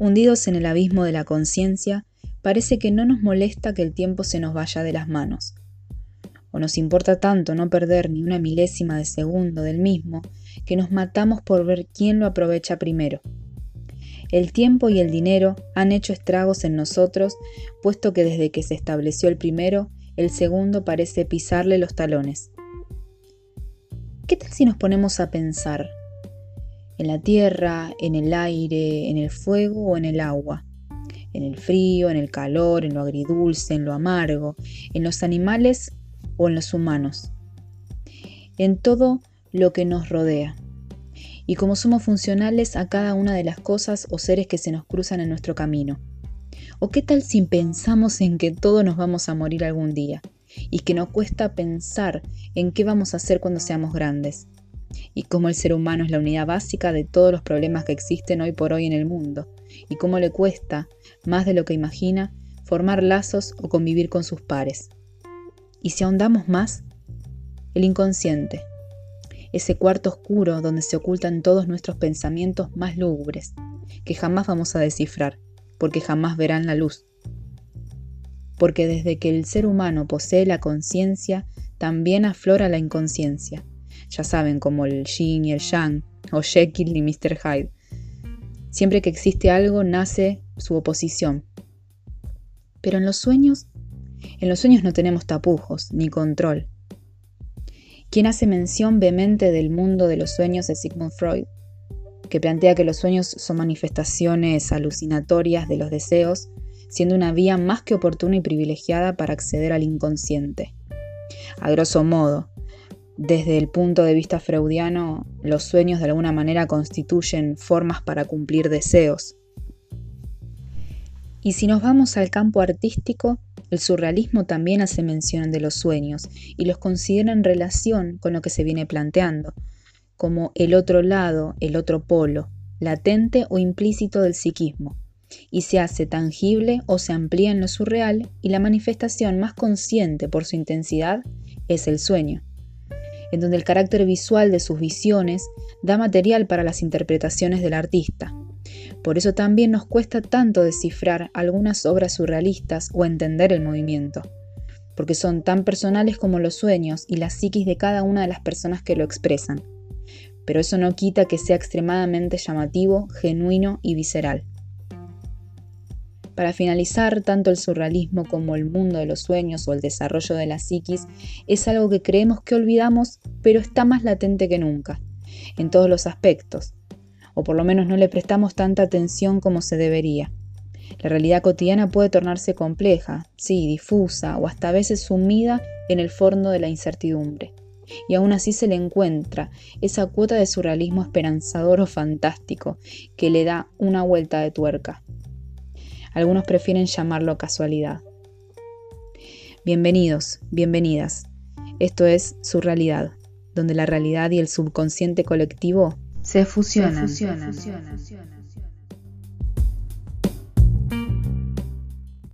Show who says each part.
Speaker 1: Hundidos en el abismo de la conciencia, parece que no nos molesta que el tiempo se nos vaya de las manos. O nos importa tanto no perder ni una milésima de segundo del mismo, que nos matamos por ver quién lo aprovecha primero. El tiempo y el dinero han hecho estragos en nosotros, puesto que desde que se estableció el primero, el segundo parece pisarle los talones. ¿Qué tal si nos ponemos a pensar en la tierra, en el aire, en el fuego o en el agua? En el frío, en el calor, en lo agridulce, en lo amargo, en los animales o en los humanos. En todo lo que nos rodea. Y como somos funcionales a cada una de las cosas o seres que se nos cruzan en nuestro camino. ¿O qué tal si pensamos en que todos nos vamos a morir algún día? y que nos cuesta pensar en qué vamos a hacer cuando seamos grandes, y cómo el ser humano es la unidad básica de todos los problemas que existen hoy por hoy en el mundo, y cómo le cuesta, más de lo que imagina, formar lazos o convivir con sus pares. Y si ahondamos más, el inconsciente, ese cuarto oscuro donde se ocultan todos nuestros pensamientos más lúgubres, que jamás vamos a descifrar, porque jamás verán la luz porque desde que el ser humano posee la conciencia, también aflora la inconsciencia. Ya saben, como el yin y el yang, o Jekyll y Mr. Hyde. Siempre que existe algo, nace su oposición. Pero en los sueños, en los sueños no tenemos tapujos ni control. Quien hace mención vehemente del mundo de los sueños es Sigmund Freud, que plantea que los sueños son manifestaciones alucinatorias de los deseos siendo una vía más que oportuna y privilegiada para acceder al inconsciente. A grosso modo, desde el punto de vista freudiano, los sueños de alguna manera constituyen formas para cumplir deseos. Y si nos vamos al campo artístico, el surrealismo también hace mención de los sueños y los considera en relación con lo que se viene planteando, como el otro lado, el otro polo, latente o implícito del psiquismo y se hace tangible o se amplía en lo surreal y la manifestación más consciente por su intensidad es el sueño, en donde el carácter visual de sus visiones da material para las interpretaciones del artista. Por eso también nos cuesta tanto descifrar algunas obras surrealistas o entender el movimiento, porque son tan personales como los sueños y la psiquis de cada una de las personas que lo expresan. Pero eso no quita que sea extremadamente llamativo, genuino y visceral. Para finalizar, tanto el surrealismo como el mundo de los sueños o el desarrollo de la psiquis es algo que creemos que olvidamos, pero está más latente que nunca, en todos los aspectos, o por lo menos no le prestamos tanta atención como se debería. La realidad cotidiana puede tornarse compleja, sí, difusa o hasta a veces sumida en el fondo de la incertidumbre. Y aún así se le encuentra esa cuota de surrealismo esperanzador o fantástico que le da una vuelta de tuerca. Algunos prefieren llamarlo casualidad. Bienvenidos, bienvenidas. Esto es su realidad, donde la realidad y el subconsciente colectivo se fusionan. Se fusionan.